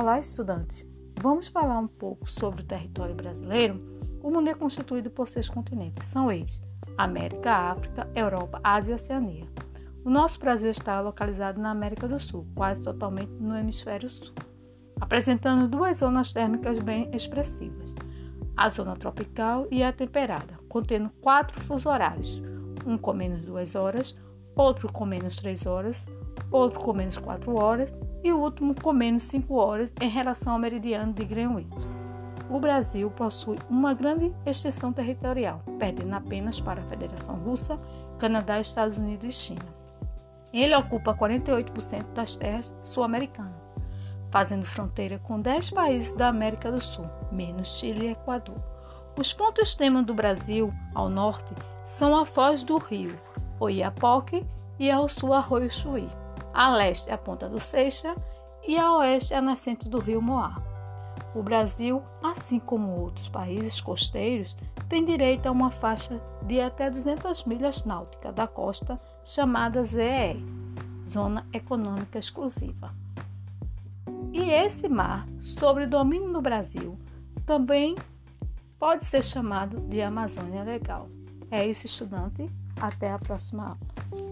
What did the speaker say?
Olá, estudantes! Vamos falar um pouco sobre o território brasileiro? O mundo é constituído por seis continentes. São eles: América, África, Europa, Ásia e Oceania. O nosso Brasil está localizado na América do Sul, quase totalmente no hemisfério sul, apresentando duas zonas térmicas bem expressivas: a zona tropical e a temperada, contendo quatro fuso horários, um com menos duas horas, outro com menos três horas, outro com menos quatro horas e o último com menos 5 horas em relação ao meridiano de Greenwich. O Brasil possui uma grande extensão territorial, perdendo apenas para a Federação Russa, Canadá, Estados Unidos e China. Ele ocupa 48% das terras sul-americanas, fazendo fronteira com 10 países da América do Sul, menos Chile e Equador. Os pontos extremos do Brasil, ao norte, são a foz do rio Oiapoque e ao sul Arroio Chuí. A leste é a Ponta do Seixa e a oeste é a nascente do rio Moá. O Brasil, assim como outros países costeiros, tem direito a uma faixa de até 200 milhas náuticas da costa chamada ZEE, Zona Econômica Exclusiva. E esse mar, sobre domínio do Brasil, também pode ser chamado de Amazônia Legal. É isso, estudante. Até a próxima aula.